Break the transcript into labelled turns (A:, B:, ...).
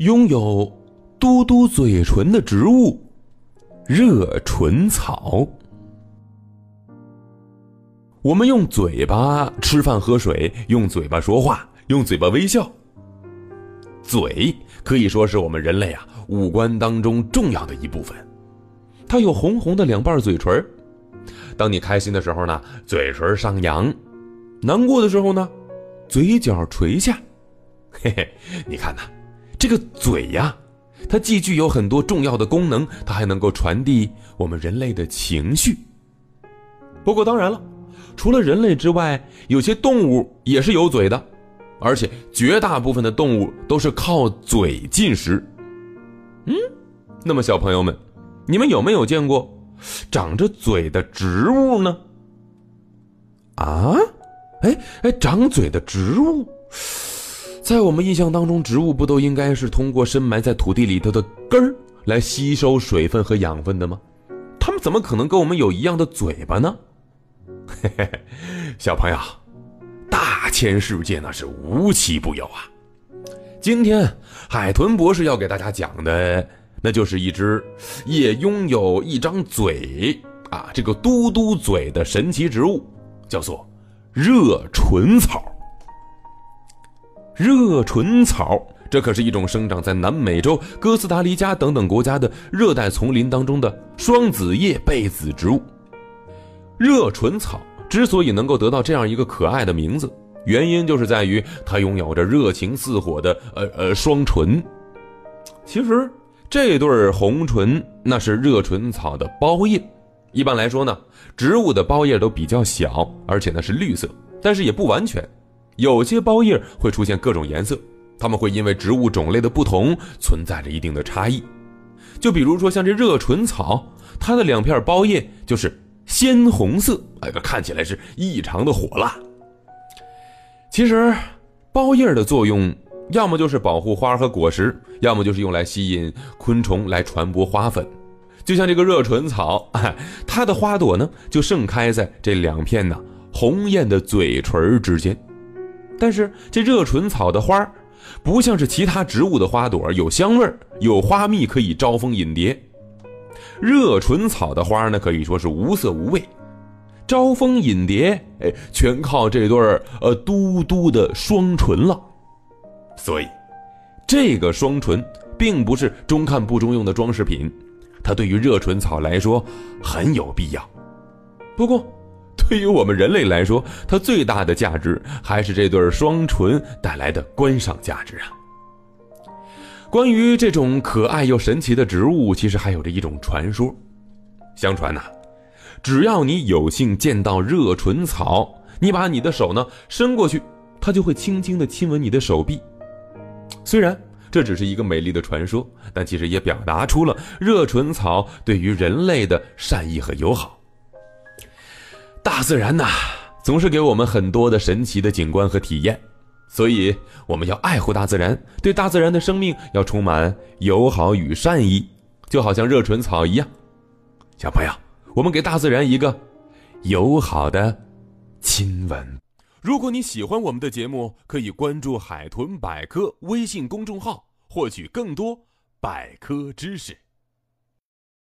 A: 拥有嘟嘟嘴唇的植物——热唇草。我们用嘴巴吃饭喝水，用嘴巴说话，用嘴巴微笑。嘴可以说是我们人类啊五官当中重要的一部分。它有红红的两瓣嘴唇当你开心的时候呢，嘴唇上扬；难过的时候呢，嘴角垂下。嘿嘿，你看呐，这个嘴呀，它既具有很多重要的功能，它还能够传递我们人类的情绪。不过当然了。除了人类之外，有些动物也是有嘴的，而且绝大部分的动物都是靠嘴进食。嗯，那么小朋友们，你们有没有见过长着嘴的植物呢？啊，哎哎，长嘴的植物，在我们印象当中，植物不都应该是通过深埋在土地里头的根儿来吸收水分和养分的吗？它们怎么可能跟我们有一样的嘴巴呢？嘿嘿，小朋友，大千世界那是无奇不有啊！今天海豚博士要给大家讲的，那就是一只也拥有一张嘴啊，这个嘟嘟嘴的神奇植物，叫做热唇草。热唇草，这可是一种生长在南美洲哥斯达黎加等等国家的热带丛林当中的双子叶被子植物。热唇草之所以能够得到这样一个可爱的名字，原因就是在于它拥有着热情似火的呃呃双唇。其实这对红唇那是热唇草的包叶。一般来说呢，植物的包叶都比较小，而且呢是绿色，但是也不完全，有些包叶会出现各种颜色，它们会因为植物种类的不同存在着一定的差异。就比如说像这热唇草，它的两片包叶就是。鲜红色，哎，看起来是异常的火辣。其实，包叶的作用要么就是保护花和果实，要么就是用来吸引昆虫来传播花粉。就像这个热唇草，它的花朵呢就盛开在这两片呢红艳的嘴唇之间。但是这热唇草的花儿不像是其他植物的花朵有香味儿有花蜜可以招蜂引蝶。热唇草的花呢，可以说是无色无味，招蜂引蝶，哎，全靠这对儿呃嘟嘟的双唇了。所以，这个双唇并不是中看不中用的装饰品，它对于热唇草来说很有必要。不过，对于我们人类来说，它最大的价值还是这对双唇带来的观赏价值啊。关于这种可爱又神奇的植物，其实还有着一种传说。相传呐，只要你有幸见到热唇草，你把你的手呢伸过去，它就会轻轻地亲吻你的手臂。虽然这只是一个美丽的传说，但其实也表达出了热唇草对于人类的善意和友好。大自然呐，总是给我们很多的神奇的景观和体验。所以，我们要爱护大自然，对大自然的生命要充满友好与善意，就好像热唇草一样。小朋友，我们给大自然一个友好的亲吻。如果你喜欢我们的节目，可以关注“海豚百科”微信公众号，获取更多百科知识。